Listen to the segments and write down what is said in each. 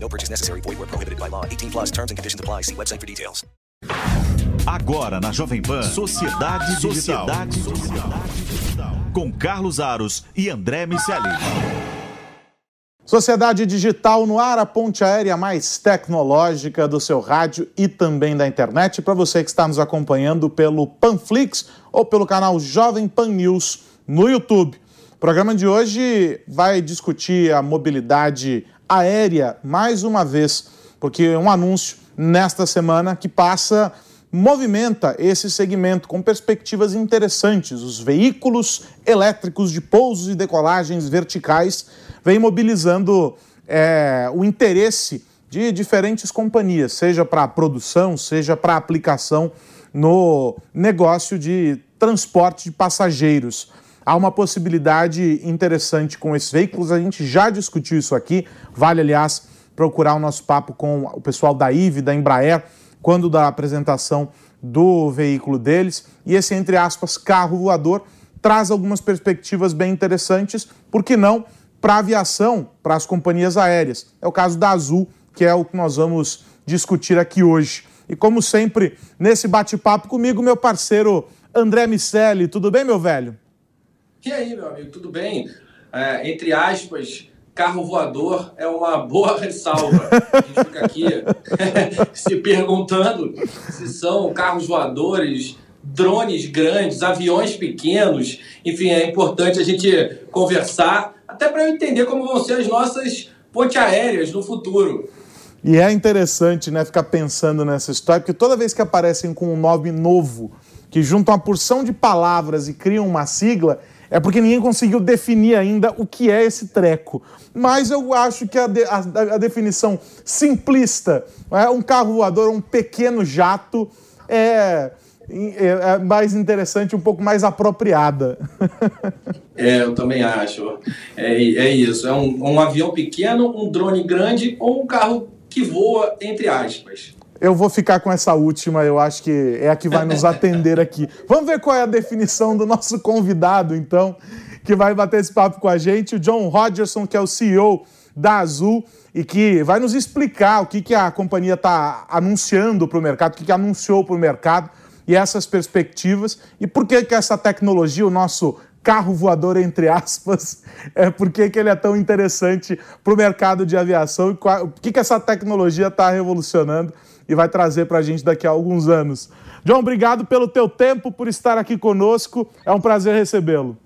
No purchase necessary. Void where prohibited by law. 18 plus terms and conditions apply. See website for details. Agora na Jovem Pan, Sociedade Digital. Sociedade Digital. Com Carlos Aros e André Miceli. Sociedade Digital no ar, a ponte aérea mais tecnológica do seu rádio e também da internet. Para você que está nos acompanhando pelo Panflix ou pelo canal Jovem Pan News no YouTube. O programa de hoje vai discutir a mobilidade aérea mais uma vez, porque um anúncio nesta semana que passa movimenta esse segmento com perspectivas interessantes. Os veículos elétricos de pousos e decolagens verticais vem mobilizando é, o interesse de diferentes companhias, seja para produção, seja para aplicação no negócio de transporte de passageiros. Há uma possibilidade interessante com esses veículos, a gente já discutiu isso aqui, vale, aliás, procurar o nosso papo com o pessoal da IVE, da Embraer, quando da apresentação do veículo deles. E esse, entre aspas, carro voador traz algumas perspectivas bem interessantes, por que não para a aviação, para as companhias aéreas. É o caso da Azul, que é o que nós vamos discutir aqui hoje. E como sempre, nesse bate-papo comigo, meu parceiro André Miceli. Tudo bem, meu velho? E aí, meu amigo, tudo bem? É, entre aspas, carro voador é uma boa ressalva. A gente fica aqui se perguntando se são carros voadores, drones grandes, aviões pequenos. Enfim, é importante a gente conversar, até para eu entender como vão ser as nossas pontes aéreas no futuro. E é interessante, né, ficar pensando nessa história, porque toda vez que aparecem com um nome novo, que juntam uma porção de palavras e criam uma sigla, é porque ninguém conseguiu definir ainda o que é esse treco. Mas eu acho que a, de, a, a definição simplista, é um carro voador, um pequeno jato, é, é, é mais interessante, um pouco mais apropriada. É, eu também acho. É, é isso. É um, um avião pequeno, um drone grande ou um carro que voa, entre aspas. Eu vou ficar com essa última, eu acho que é a que vai nos atender aqui. Vamos ver qual é a definição do nosso convidado, então, que vai bater esse papo com a gente, o John Rogerson, que é o CEO da Azul e que vai nos explicar o que, que a companhia está anunciando para o mercado, o que, que anunciou para o mercado e essas perspectivas e por que, que essa tecnologia, o nosso carro voador, entre aspas, é por que, que ele é tão interessante para o mercado de aviação e o que, que essa tecnologia está revolucionando e vai trazer para a gente daqui a alguns anos. John, obrigado pelo teu tempo, por estar aqui conosco. É um prazer recebê-lo.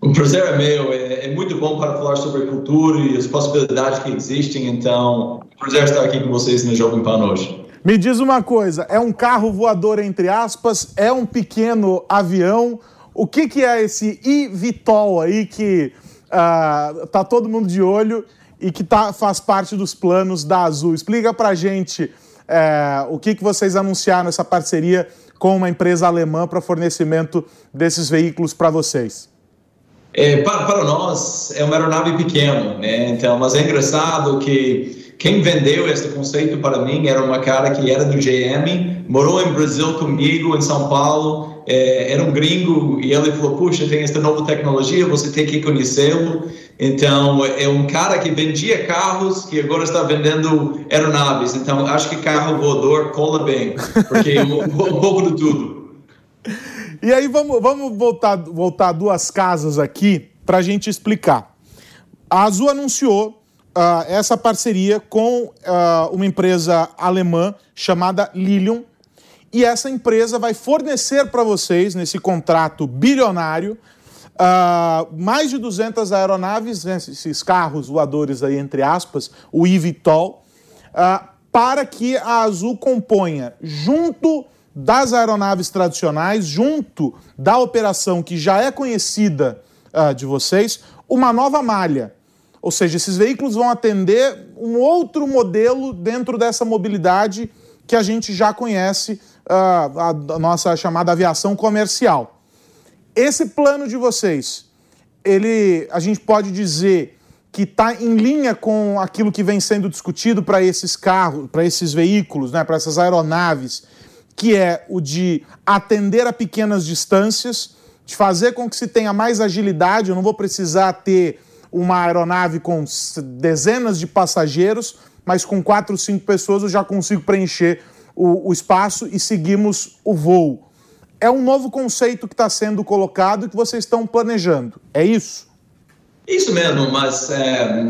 O prazer é meu. É, é, muito bom para falar sobre cultura e as possibilidades que existem. Então, prazer estar aqui com vocês no Jovem Pan hoje. Me diz uma coisa: é um carro voador, entre aspas? É um pequeno avião? O que, que é esse eVTOL aí que uh, tá todo mundo de olho e que tá, faz parte dos planos da Azul? Explica pra gente é, o que, que vocês anunciaram essa parceria com uma empresa alemã para fornecimento desses veículos para vocês? É, para, para, nós é uma aeronave pequena, né? Então, mas é engraçado que quem vendeu esse conceito para mim era uma cara que era do GM, morou em Brasil comigo, em São Paulo, é, era um gringo e ele falou: Puxa, tem essa nova tecnologia, você tem que conhecê-lo. Então, é um cara que vendia carros que agora está vendendo aeronaves. Então, acho que carro voador cola bem, porque é um, um pouco de tudo. E aí, vamos, vamos voltar, voltar duas casas aqui para a gente explicar. A Azul anunciou uh, essa parceria com uh, uma empresa alemã chamada Lilium e essa empresa vai fornecer para vocês, nesse contrato bilionário, uh, mais de 200 aeronaves, né, esses carros voadores aí, entre aspas, o eVTOL, uh, para que a Azul componha, junto das aeronaves tradicionais, junto da operação que já é conhecida uh, de vocês, uma nova malha. Ou seja, esses veículos vão atender um outro modelo dentro dessa mobilidade que a gente já conhece, a, a nossa chamada aviação comercial. Esse plano de vocês, ele, a gente pode dizer que está em linha com aquilo que vem sendo discutido para esses carros, para esses veículos, né, para essas aeronaves, que é o de atender a pequenas distâncias, de fazer com que se tenha mais agilidade. Eu não vou precisar ter uma aeronave com dezenas de passageiros, mas com quatro, cinco pessoas eu já consigo preencher o, o espaço e seguimos o voo. É um novo conceito que está sendo colocado e que vocês estão planejando. É isso? Isso mesmo, mas é,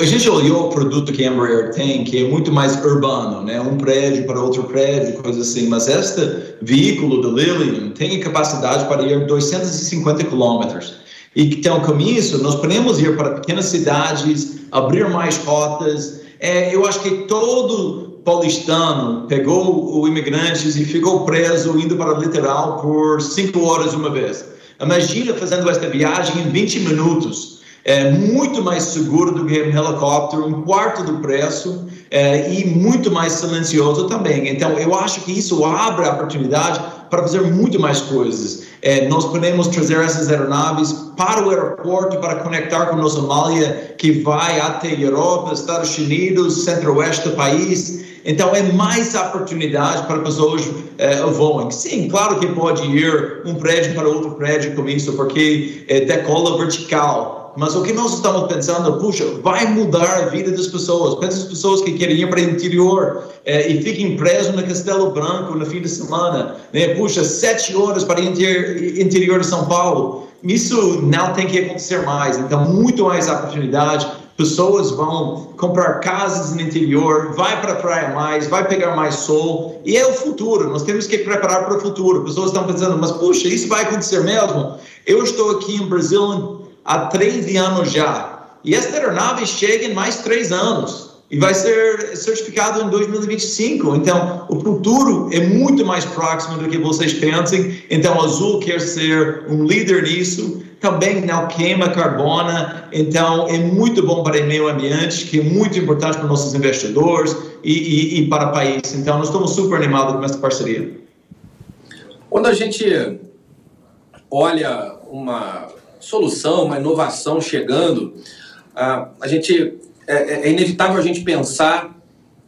a gente olhou o produto que a Embraer tem, que é muito mais urbano, né? Um prédio para outro prédio, coisa assim. Mas este veículo do Lilium tem capacidade para ir 250 quilômetros. E então, com isso, nós podemos ir para pequenas cidades, abrir mais rotas. É, eu acho que todo paulistano pegou o imigrantes e ficou preso indo para o litoral por cinco horas uma vez. Imagina fazendo esta viagem em 20 minutos é muito mais seguro do que um helicóptero, um quarto do preço é, e muito mais silencioso também. Então, eu acho que isso abre a oportunidade para fazer muito mais coisas. É, nós podemos trazer essas aeronaves para o aeroporto para conectar com nossa malha que vai até Europa, Estados Unidos, centro-oeste do país. Então, é mais oportunidade para pessoas voem. Sim, claro que pode ir um prédio para outro prédio com isso, porque é decola vertical mas o que nós estamos pensando, puxa, vai mudar a vida das pessoas. Pensa as pessoas que querem ir para o interior eh, e fiquem presos no Castelo Branco no fim de semana. Né? Puxa, sete horas para o interior de São Paulo. Isso não tem que acontecer mais. Então, muito mais oportunidade. Pessoas vão comprar casas no interior, vai para a praia mais, vai pegar mais sol. E é o futuro. Nós temos que preparar para o futuro. Pessoas estão pensando, mas puxa, isso vai acontecer mesmo? Eu estou aqui em Brasil há 13 anos já. E esta aeronave chega em mais três anos e vai ser certificado em 2025. Então, o futuro é muito mais próximo do que vocês pensem. Então, a Azul quer ser um líder nisso. Também não queima carbono. Então, é muito bom para o meio ambiente, que é muito importante para nossos investidores e, e, e para o país. Então, nós estamos super animados com essa parceria. Quando a gente olha uma solução, uma inovação chegando, a gente é, é, é, inevitável a gente pensar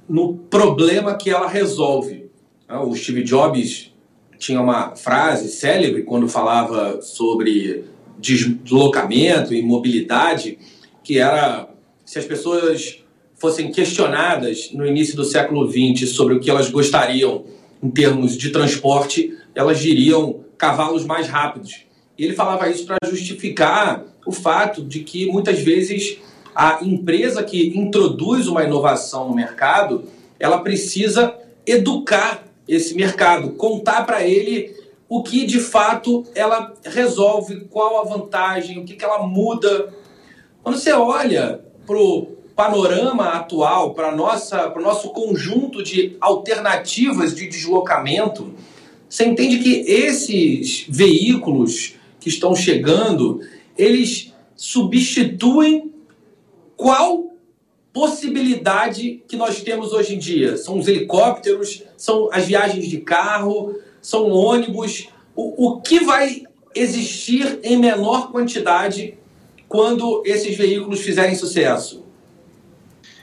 no problema que ela resolve. Ah, o Steve Jobs tinha uma frase célebre quando falava sobre deslocamento e mobilidade, que era se as pessoas fossem questionadas no início do século XX sobre o que elas gostariam em termos de transporte, elas diriam cavalos mais rápidos. E ele falava isso para justificar o fato de que muitas vezes a empresa que introduz uma inovação no mercado, ela precisa educar esse mercado, contar para ele o que de fato ela resolve, qual a vantagem, o que, que ela muda. Quando você olha para o panorama atual, para o nosso conjunto de alternativas de deslocamento, você entende que esses veículos que estão chegando, eles substituem qual possibilidade que nós temos hoje em dia? São os helicópteros, são as viagens de carro, são ônibus. O, o que vai existir em menor quantidade quando esses veículos fizerem sucesso?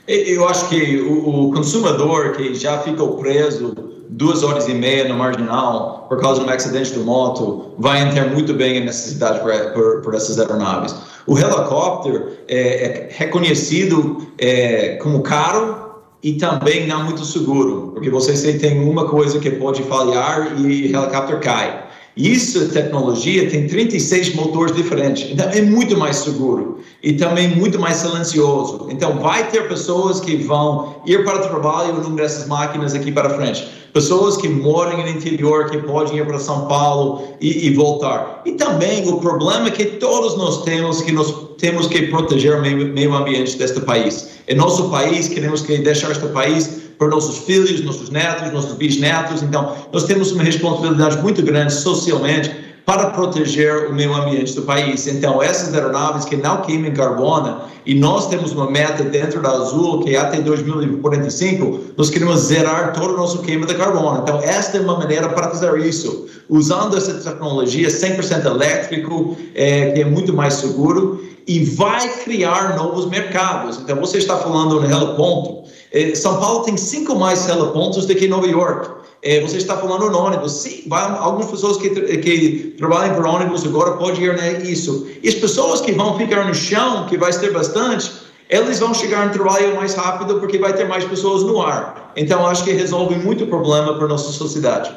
Eu acho que o, consumidor que já ficou preso duas horas e meia no marginal por causa de um acidente de moto, vai entender muito bem a necessidade por, por, por essas aeronaves. O helicóptero é, é reconhecido é, como caro e também não muito seguro, porque você tem uma coisa que pode falhar e o helicóptero cai. Isso, tecnologia, tem 36 motores diferentes, então é muito mais seguro e também muito mais silencioso. Então, vai ter pessoas que vão ir para o trabalho numa dessas máquinas aqui para frente pessoas que moram no interior, que podem ir para São Paulo e, e, voltar. E também o problema que todos nós temos, que nós temos que proteger o meio, meio ambiente deste país. É nosso país, queremos que deixar este país para nossos filhos, nossos netos, nossos bisnetos. Então, nós temos uma responsabilidade muito grande socialmente para proteger o meio ambiente do país. Então, essas aeronaves que não queimem carbono, e nós temos uma meta dentro da Azul que até 2045 nós queremos zerar todo o nosso queima de carbono. Então, esta é uma maneira para fazer isso, usando essa tecnologia 100% elétrico, é, que é muito mais seguro e vai criar novos mercados. Então, você está falando no Hello Ponto. É, São Paulo tem cinco mais Hello Pontos do que Nova York. É, você está falando no ônibus. Sim, algumas pessoas que, que trabalham por ônibus agora podem ir nisso. E as pessoas que vão ficar no chão, que vai ser bastante, eles vão chegar no trabalho mais rápido porque vai ter mais pessoas no ar. Então, acho que resolve muito problema para a nossa sociedade.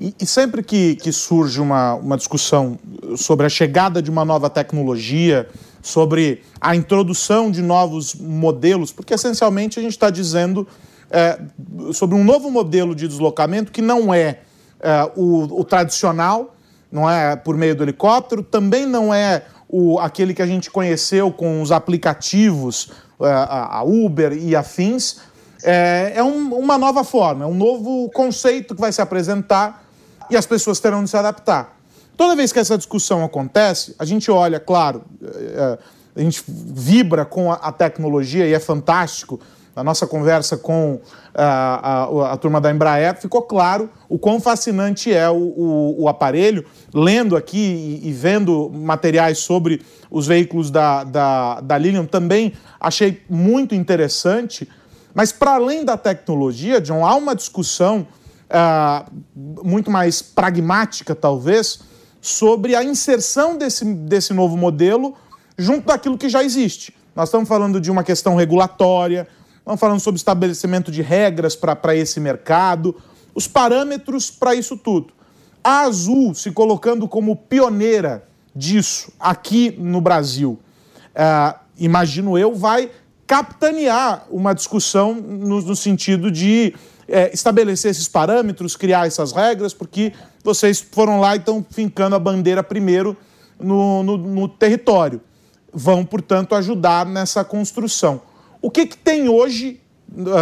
E, e, sempre que, que surge uma, uma discussão sobre a chegada de uma nova tecnologia, sobre a introdução de novos modelos, porque essencialmente a gente está dizendo é, sobre um novo modelo de deslocamento que não é, é o, o, tradicional, não é por meio do helicóptero, também não é o, aquele que a gente conheceu com os aplicativos, é, a, Uber e afins. É, é um, uma nova forma, é um novo conceito que vai se apresentar e as pessoas terão de se adaptar. Toda vez que essa discussão acontece, a gente olha, claro, é, a gente vibra com a tecnologia e é fantástico na nossa conversa com a, a, a, turma da Embraer, ficou claro o quão fascinante é o, o, o aparelho. Lendo aqui e, e, vendo materiais sobre os veículos da, da, da Lilium, também achei muito interessante. Mas, para além da tecnologia, John, há uma discussão uh, muito mais pragmática, talvez, sobre a inserção desse, desse novo modelo junto daquilo que já existe. Nós estamos falando de uma questão regulatória, Estamos falando sobre estabelecimento de regras para esse mercado, os parâmetros para isso tudo. A Azul se colocando como pioneira disso aqui no Brasil, uh, imagino eu, vai capitanear uma discussão no, no sentido de é, estabelecer esses parâmetros, criar essas regras, porque vocês foram lá e estão fincando a bandeira primeiro no, no, no território. Vão, portanto, ajudar nessa construção. O que, que tem hoje,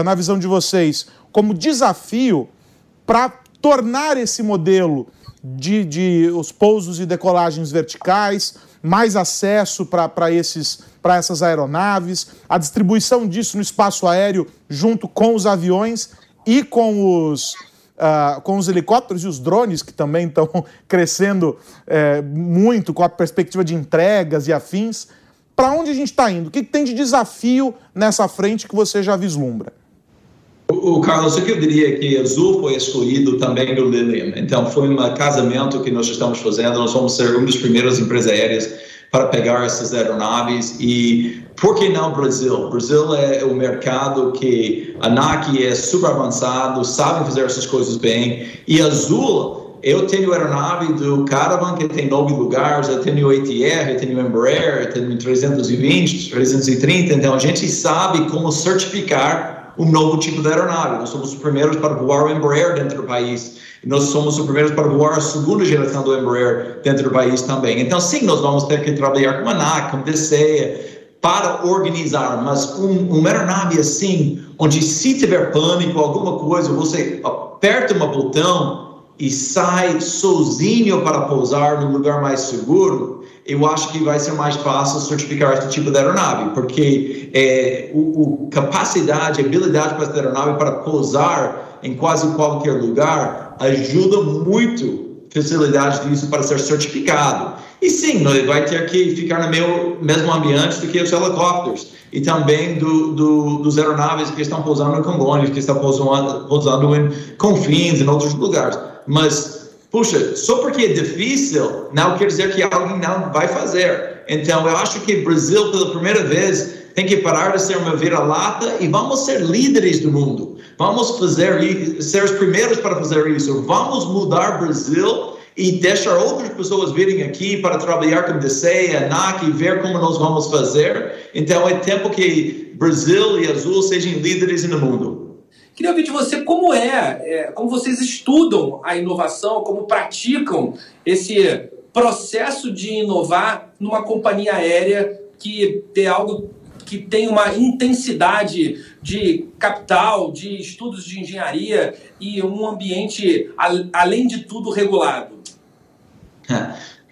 na visão de vocês, como desafio para tornar esse modelo de, de os pousos e decolagens verticais, mais acesso para essas aeronaves, a distribuição disso no espaço aéreo junto com os aviões e com os, uh, com os helicópteros e os drones, que também estão crescendo é, muito com a perspectiva de entregas e afins para onde a gente está indo? O que, tem de desafio nessa frente que você já vislumbra? O, Carlos, o que eu diria é que Azul foi escolhido também do Lilium. Então, foi um casamento que nós estamos fazendo. Nós vamos ser uma das primeiras empresas aéreas para pegar essas aeronaves e por que não Brasil? Brasil é o mercado que a ANAC é super avançado, sabe fazer essas coisas bem e Azul eu tenho aeronave do Caravan, que tem nove lugares, eu tenho ATR, eu tenho Embraer, eu tenho 320, 330, então a gente sabe como certificar um novo tipo de aeronave. Nós somos os primeiros para voar o Embraer dentro do país. Nós somos os primeiros para voar a segunda geração do Embraer dentro do país também. Então, sim, nós vamos ter que trabalhar com a ANAC, com a DCE, para organizar, mas um, uma aeronave assim, onde se tiver pânico, alguma coisa, você aperta um botão, e sai sozinho para pousar no lugar mais seguro, eu acho que vai ser mais fácil certificar esse tipo de aeronave, porque é, o, o capacidade, habilidade para essa aeronave para pousar em quase qualquer lugar ajuda muito facilidade disso para ser certificado. E sim, vai ter que ficar no meu, mesmo ambiente do que os helicópteros e também do, do, dos aeronaves que estão pousando em Congonhas, que estão pousando, pousando em Confins, em outros lugares. Mas, puxa, só porque é difícil, não quer dizer que alguém não vai fazer. Então, eu acho que o Brasil, pela primeira vez, tem que parar de ser uma vira-lata e vamos ser líderes do mundo. Vamos fazer, ser os primeiros para fazer isso. Vamos mudar o Brasil e deixar outras pessoas virem aqui para trabalhar com a ANAC e ver como nós vamos fazer. Então, é tempo que Brasil e Azul sejam líderes no mundo. Queria ouvir de você como é, é, como vocês estudam a inovação, como praticam esse processo de inovar numa companhia aérea que tem algo que tem uma intensidade de capital, de estudos de engenharia e um ambiente, além de tudo, regulado.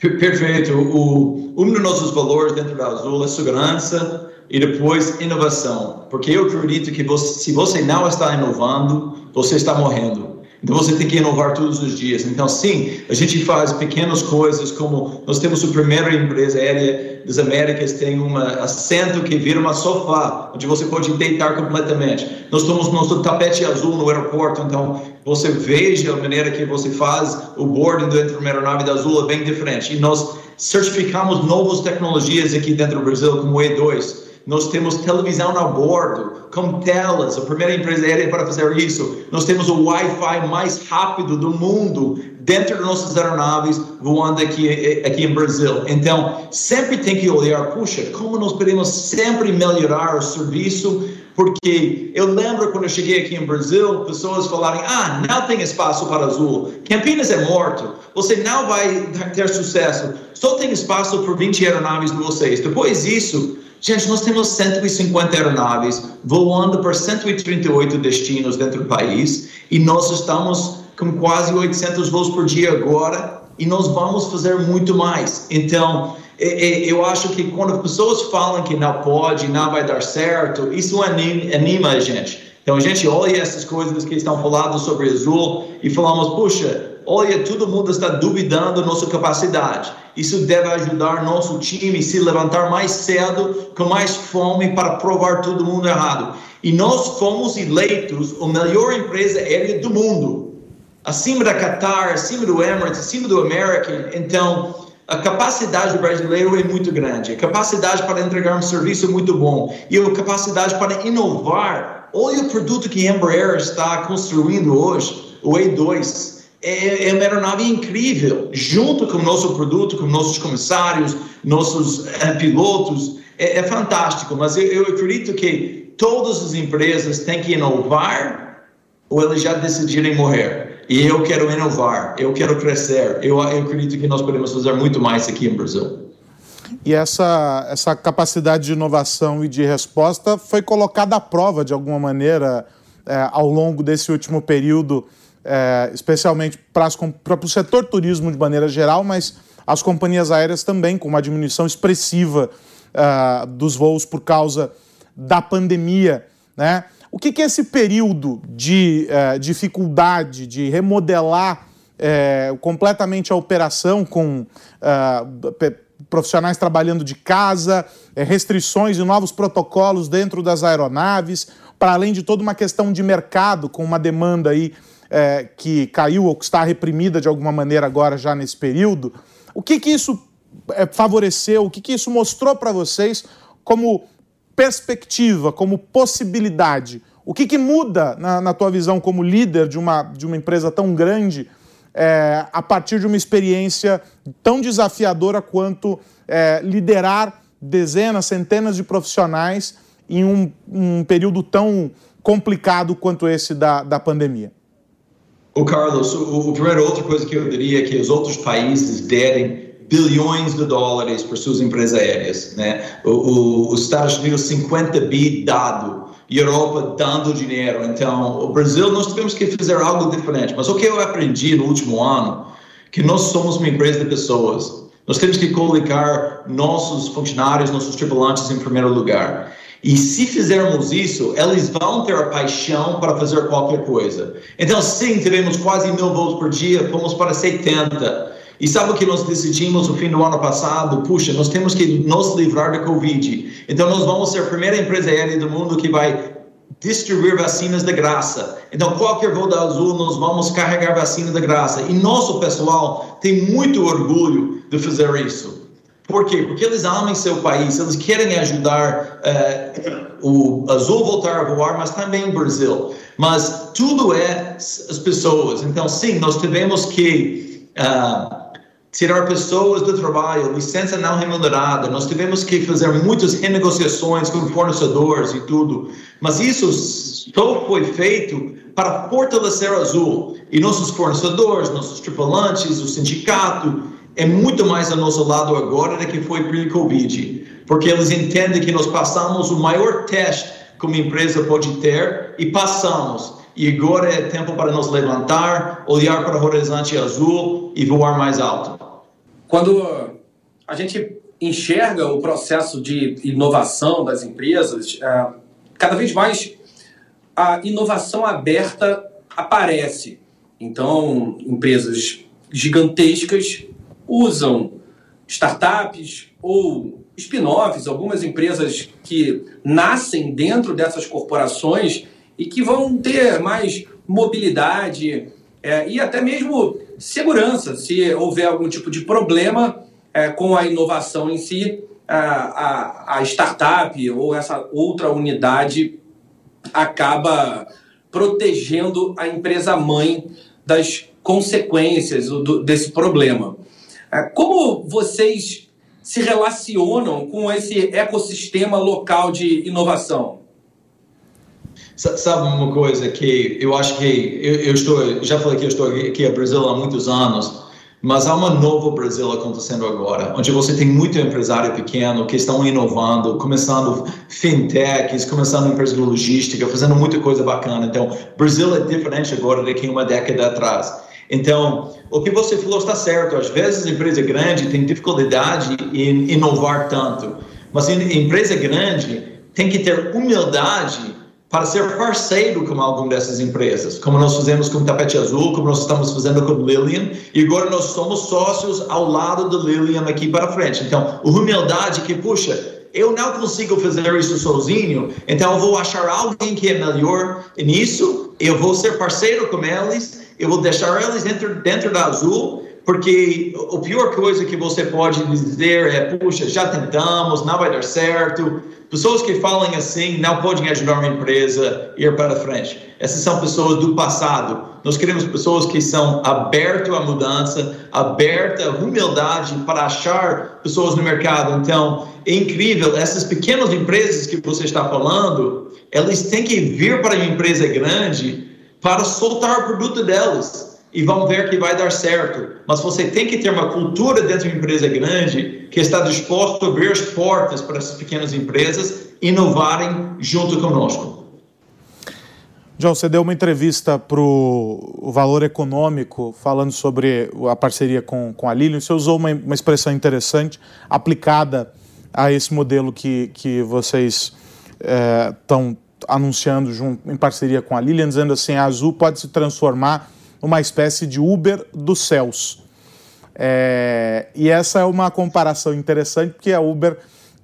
Perfeito. O, um dos nossos valores dentro da Azul é segurança e depois inovação. Porque eu acredito que você, se você não está inovando, você está morrendo. Então você tem que inovar todos os dias. Então, sim, a gente faz pequenas coisas, como nós temos a primeira empresa aérea das Américas, tem um assento que vira uma sofá, onde você pode deitar completamente. Nós temos nosso tapete azul no aeroporto, então você veja a maneira que você faz o boarding dentro de uma aeronave da Azul é bem diferente. E nós certificamos novas tecnologias aqui dentro do Brasil, como o E2 nós temos televisão a bordo, com telas, a primeira empresa aérea para fazer isso. Nós temos o Wi-Fi mais rápido do mundo dentro de nossas aeronaves voando aqui, aqui em Brasil. Então, sempre tem que olhar, puxa, como nós podemos sempre melhorar o serviço, porque eu lembro quando eu cheguei aqui em Brasil, pessoas falarem, ah, não tem espaço para azul, Campinas é morto, você não vai ter sucesso, só tem espaço por 20 aeronaves de vocês. Depois disso, Gente, nós temos 150 aeronaves voando por 138 destinos dentro do país e nós estamos com quase 800 voos por dia agora e nós vamos fazer muito mais. Então, eu acho que quando as pessoas falam que não pode, não vai dar certo, isso anima a gente. Então, a gente olha essas coisas que estão falando sobre Azul e falamos, puxa, olha, todo mundo está duvidando da nossa capacidade. Isso deve ajudar nosso time a se levantar mais cedo, com mais fome, para provar todo mundo errado. E nós fomos eleitos a melhor empresa aérea do mundo, acima da Qatar, acima do Emirates, acima do American. Então, a capacidade do brasileiro é muito grande, a capacidade para entregar um serviço é muito bom e a capacidade para inovar. Olha o produto que a Embraer está construindo hoje, o E2 é, é uma aeronave incrível, junto com o nosso produto, com nossos comissários, nossos é, pilotos, é, é, fantástico. Mas eu, eu acredito que todas as empresas têm que inovar ou elas já decidirem morrer. E eu quero inovar, eu quero crescer. Eu, eu acredito que nós podemos fazer muito mais aqui no Brasil. E essa, essa capacidade de inovação e de resposta foi colocada à prova de alguma maneira é, ao longo desse último período é, especialmente para, para o setor turismo de maneira geral, mas as companhias aéreas também, com uma diminuição expressiva uh, dos voos por causa da pandemia. Né? O que, que é esse período de uh, dificuldade de remodelar uh, completamente a operação com profissionais trabalhando de casa, restrições e novos protocolos dentro das aeronaves, para além de toda uma questão de mercado, com uma demanda aí é, que caiu ou que está reprimida de alguma maneira agora já nesse período, o que, que isso é, favoreceu, o que, que isso mostrou para vocês como perspectiva, como possibilidade? O que, que muda na, na, tua visão como líder de uma, de uma empresa tão grande é, a partir de uma experiência tão desafiadora quanto é, liderar dezenas, centenas de profissionais em um, um período tão complicado quanto esse da, da pandemia? O Carlos, o, o primeiro outra coisa que eu diria é que os outros países derem bilhões de dólares para suas empresas aéreas, né? O, o, os Estados Unidos 50 bi dado, Europa dando dinheiro. Então, o Brasil nós tivemos que fazer algo diferente. Mas o que eu aprendi no último ano, que nós somos uma empresa de pessoas. Nós temos que colocar nossos funcionários, nossos tripulantes em primeiro lugar. E se fizermos isso, eles vão ter a paixão para fazer qualquer coisa. Então, sim, tivemos quase mil voos por dia, fomos para 70. E sabe o que nós decidimos no fim do ano passado? Puxa, nós temos que nos livrar da Covid. Então, nós vamos ser a primeira empresa aérea do mundo que vai distribuir vacinas de graça. Então, qualquer voo da Azul, nós vamos carregar vacina de graça. E nosso pessoal tem muito orgulho de fazer isso. Por quê? Porque eles amam seu país, eles querem ajudar uh, o Azul voltar a voar, mas também o Brasil. Mas tudo é as pessoas. Então, sim, nós tivemos que uh, tirar pessoas do trabalho, licença não remunerada, nós tivemos que fazer muitas renegociações com fornecedores e tudo. Mas isso só foi feito para fortalecer o Azul. E nossos fornecedores, nossos tripulantes, o sindicato, é muito mais ao nosso lado agora do que foi pre-Covid, porque eles entendem que nós passamos o maior teste que uma empresa pode ter e passamos. E agora é tempo para nos levantar, olhar para o horizonte azul e voar mais alto. quando a gente enxerga o processo de inovação das empresas, é, cada vez mais a inovação aberta aparece. Então, empresas gigantescas usam startups ou spin-offs, algumas empresas que nascem dentro dessas corporações e que vão ter mais mobilidade é, e até mesmo segurança. Se houver algum tipo de problema é, com a inovação em si, a, a, a startup ou essa outra unidade acaba protegendo a empresa mãe das consequências do, desse problema. É, como vocês se relacionam com esse ecossistema local de inovação? Sabe uma coisa que eu acho que eu, eu estou, já falei que eu estou aqui no Brasil há muitos anos mas há uma nova Brasil acontecendo agora, onde você tem muito empresário pequeno que estão inovando, começando fintechs, começando empresas de logística, fazendo muita coisa bacana. Então, Brasil é diferente agora do que uma década atrás. Então, o que você falou está certo. Às vezes, a empresa grande tem dificuldade em inovar tanto, mas empresa grande tem que ter humildade para ser parceiro com alguma dessas empresas, como nós fizemos com o Tapete Azul, como nós estamos fazendo com Lilian, e agora nós somos sócios ao lado do Lilian aqui para frente. Então, humildade que, puxa, eu não consigo fazer isso sozinho, então eu vou achar alguém que é melhor nisso, eu vou ser parceiro com eles, eu vou deixar eles dentro, dentro da Azul, porque a pior coisa que você pode dizer é, puxa, já tentamos, não vai dar certo, Pessoas que falam assim não podem ajudar uma empresa a ir para frente. Essas são pessoas do passado. Nós queremos pessoas que são abertas à mudança, abertas à humildade para achar pessoas no mercado. Então, é incrível. Essas pequenas empresas que você está falando, elas têm que vir para uma empresa grande para soltar o produto delas e vão ver que vai dar certo. Mas você tem que ter uma cultura dentro de uma empresa grande que está disposto a abrir as portas para essas pequenas empresas inovarem junto conosco. John, você deu uma entrevista para o Valor Econômico falando sobre a parceria com, com a Lilian. Você usou uma, uma expressão interessante aplicada a esse modelo que, que vocês estão é, anunciando junto, em parceria com a Lilian, dizendo assim, a Azul pode se transformar uma espécie de Uber dos céus. É, e essa é uma comparação interessante, porque a Uber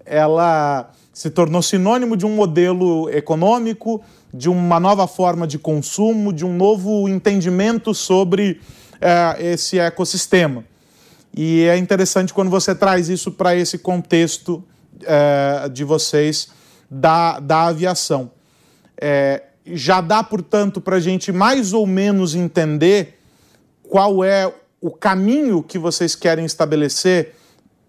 ela se tornou sinônimo de um modelo econômico, de uma nova forma de consumo, de um novo entendimento sobre é, esse ecossistema. E é interessante quando você traz isso para esse contexto é, de vocês da, da aviação. É, já dá, portanto, para a gente mais ou menos entender qual é o caminho que vocês querem estabelecer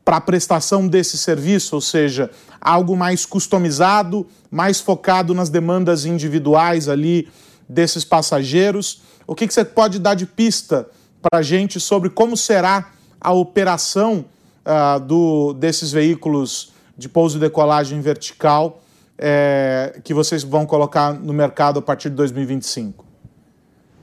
para a prestação desse serviço, ou seja, algo mais customizado, mais focado nas demandas individuais ali desses passageiros. O que, que você pode dar de pista para a gente sobre como será a operação uh, do, desses veículos de pouso e decolagem vertical é, que vocês vão colocar no mercado a partir de 2025?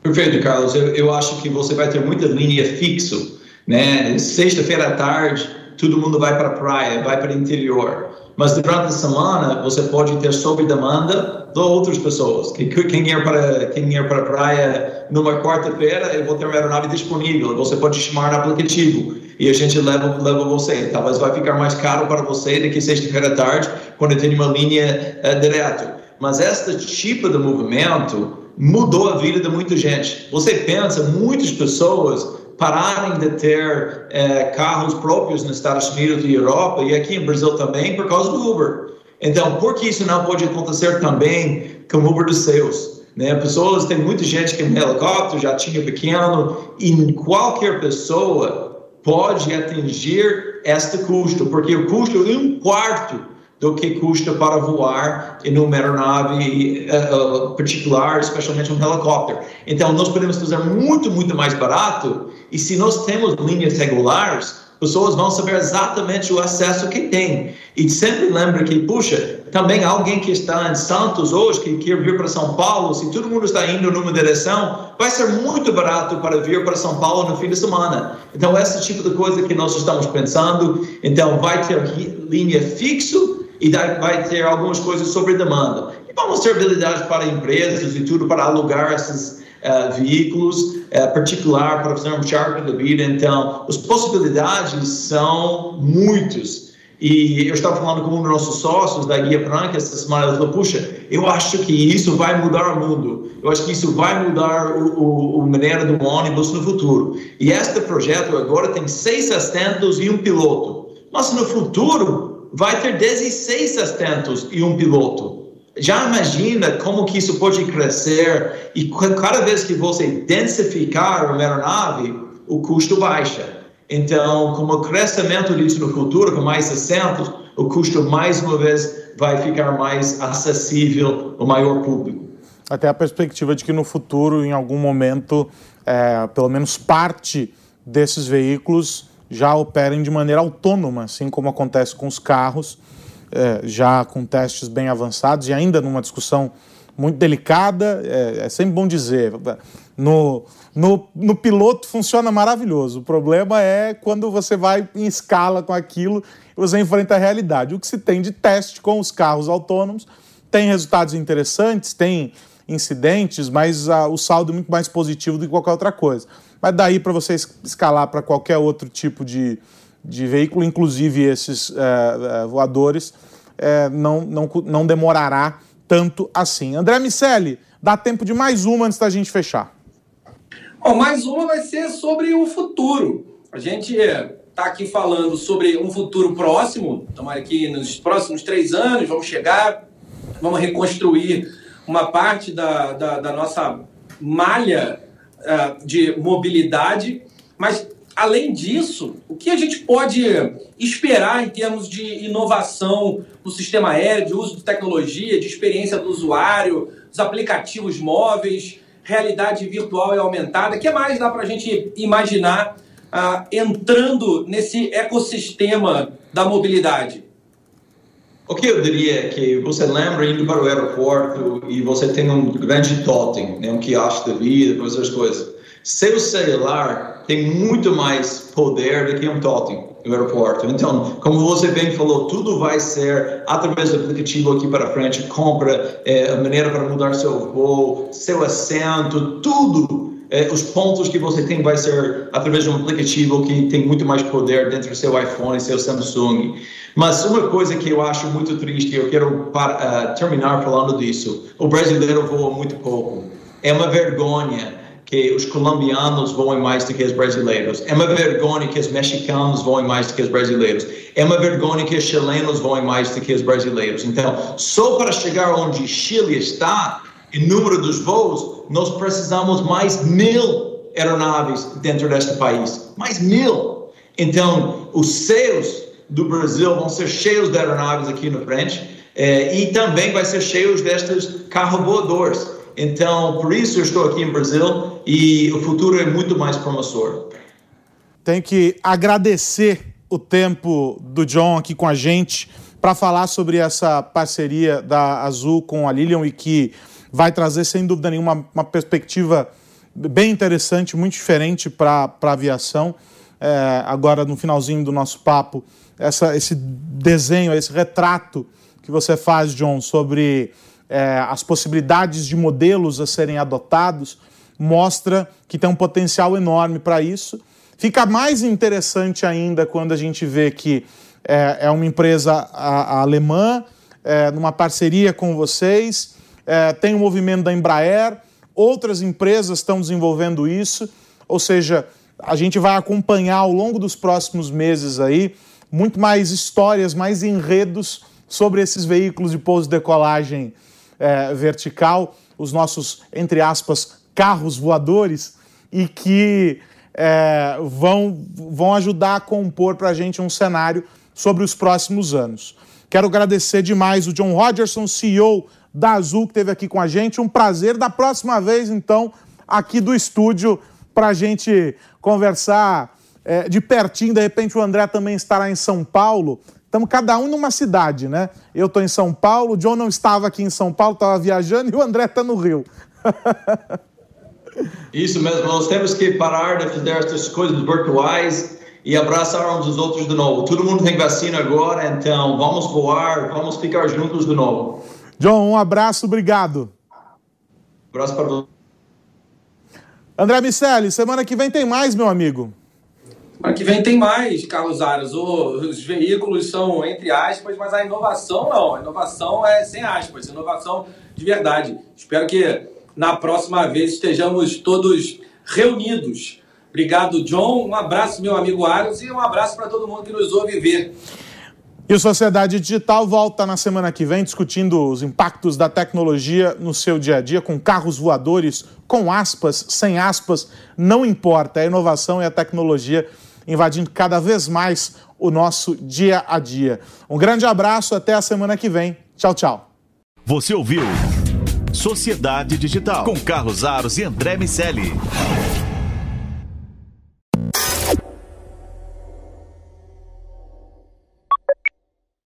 Perfeito, Carlos. Eu, eu acho que você vai ter muita linha fixo, né? Sexta-feira à tarde, todo mundo vai para a praia, vai para o interior. Mas durante a semana, você pode ter sob demanda de outras pessoas. Que, quem ir para quem ir para a praia numa quarta-feira, eu vou ter uma aeronave disponível. Você pode chamar no aplicativo e a gente leva, leva você. Talvez vai ficar mais caro para você do que sexta-feira à tarde, quando tem uma linha uh, direto. Mas este tipo de movimento mudou a vida de muita gente. Você pensa, muitas pessoas pararem de ter uh, carros próprios nos Estados Unidos e Europa e aqui em Brasil também por causa do Uber. Então, por que isso não pode acontecer também com o Uber dos seus? Né? Pessoas, tem muita gente que é um helicóptero, já tinha pequeno, e qualquer pessoa pode atingir este custo, porque o custo é um quarto do que custa para voar em uma aeronave uh, particular, especialmente um helicóptero. Então, nós podemos fazer muito, muito mais barato, e se nós temos linhas regulares, pessoas vão saber exatamente o acesso que tem. E sempre lembra que, puxa, também alguém que está em Santos hoje, que quer vir para São Paulo, se todo mundo está indo numa direção, vai ser muito barato para vir para São Paulo no fim de semana. Então, esse tipo de coisa que nós estamos pensando. Então, vai ter linha fixo e vai ter algumas coisas sobre demanda. E vamos ter habilidades para empresas e tudo para alugar esses uh, veículos uh, particular para fazer um charter da vida. Então, as possibilidades são muitas. E eu estava falando com um dos nossos sócios da Guia Branca essa semana, ele falou, puxa, eu acho que isso vai mudar o mundo, eu acho que isso vai mudar o, o, o maneira do ônibus no futuro. E este projeto agora tem seis assentos e um piloto, mas no futuro vai ter 16 assentos e um piloto. Já imagina como que isso pode crescer e cada vez que você densificar uma aeronave, o custo baixa. Então, com o crescimento disso no futuro, com mais assentos, o custo mais uma vez vai ficar mais acessível ao maior público. Até a perspectiva de que no futuro, em algum momento, é, pelo menos parte desses veículos já operem de maneira autônoma, assim como acontece com os carros é, já com testes bem avançados e ainda numa discussão muito delicada. É, é sempre bom dizer. No, no, no, piloto funciona maravilhoso. O problema é quando você vai em escala com aquilo você enfrenta a realidade. O que se tem de teste com os carros autônomos tem resultados interessantes, tem incidentes, mas o saldo é muito mais positivo do que qualquer outra coisa. Mas daí para você escalar para qualquer outro tipo de, de veículo, inclusive esses é, voadores, é, não, não, não demorará tanto assim. André Miceli, dá tempo de mais uma antes da gente fechar. Bom, mais uma vai ser sobre o futuro. A gente está aqui falando sobre um futuro próximo, estamos aqui nos próximos três anos, vamos chegar, vamos reconstruir uma parte da, da, da nossa malha uh, de mobilidade, mas Além disso, o que a gente pode esperar em termos de inovação no sistema aéreo, de uso de tecnologia, de experiência do usuário, dos aplicativos móveis, realidade virtual e aumentada? O que mais dá para a gente imaginar ah, entrando nesse ecossistema da mobilidade? O que eu diria é que você lembra indo para o aeroporto e você tem um grande totem, né, um quiosque da vida, essas coisas. Seu celular tem muito mais poder do que um totem no aeroporto. Então, como você bem falou, tudo vai ser através do aplicativo aqui para frente, compra, é, a maneira para mudar seu voo, seu assento, tudo. É, os pontos que você tem vai ser através de um aplicativo que tem muito mais poder dentro do seu iPhone, seu Samsung. Mas uma coisa que eu acho muito triste, eu quero para, uh, terminar falando disso, o brasileiro voa muito pouco. É uma vergonha que os colombianos voem mais do que os brasileiros. É uma vergonha que os mexicanos voem mais do que os brasileiros. É uma vergonha que os chilenos voem mais do que os brasileiros. Então, só para chegar onde Chile está, em número dos voos, nós precisamos mais mil aeronaves dentro deste país. Mais mil. Então, os céus do Brasil vão ser cheios de aeronaves aqui na frente. Eh, e também vai ser cheios destes carros voadores. Então, por isso eu estou aqui em Brasil e o futuro é muito mais promissor. Tenho que agradecer o tempo do John aqui com a gente para falar sobre essa parceria da Azul com a Lilian e que vai trazer, sem dúvida nenhuma, uma perspectiva bem interessante, muito diferente para a aviação. É, agora, no finalzinho do nosso papo, essa, esse desenho, esse retrato que você faz, John, sobre é, as possibilidades de modelos a serem adotados, mostra que tem um potencial enorme para isso. Fica mais interessante ainda quando a gente vê que é, é uma empresa a, a alemã, é, numa parceria com vocês, é, tem o um movimento da Embraer, outras empresas estão desenvolvendo isso, ou seja, a gente vai acompanhar ao longo dos próximos meses aí muito mais histórias, mais enredos sobre esses veículos de pouso e decolagem é, vertical, os nossos, entre aspas, carros voadores, e que é, vão, vão ajudar a compor para a gente um cenário sobre os próximos anos. Quero agradecer demais o John Rogerson, CEO da Azul, que esteve aqui com a gente. Um prazer. Da próxima vez, então, aqui do estúdio, para a gente conversar é, de pertinho, de repente o André também estará em São Paulo. Estamos cada um numa cidade, né? Eu estou em São Paulo, o John não estava aqui em São Paulo, estava viajando, e o André está no Rio. Isso mesmo, nós temos que parar de fazer essas coisas virtuais e abraçar uns dos outros de novo. Todo mundo tem vacina agora, então vamos voar, vamos ficar juntos de novo. John, um abraço, obrigado. Um abraço para você. André Miceli, semana que vem tem mais, meu amigo. Semana que vem tem mais, Carlos Aros. Os veículos são entre aspas, mas a inovação não. A inovação é sem aspas, inovação de verdade. Espero que na próxima vez estejamos todos reunidos. Obrigado, John. Um abraço, meu amigo Aros, e um abraço para todo mundo que nos ouve ver. E o Sociedade Digital volta na semana que vem discutindo os impactos da tecnologia no seu dia a dia, com carros voadores, com aspas, sem aspas, não importa. A inovação e a tecnologia invadindo cada vez mais o nosso dia a dia. Um grande abraço, até a semana que vem. Tchau, tchau. Você ouviu Sociedade Digital com Carlos Aros e André Miceli.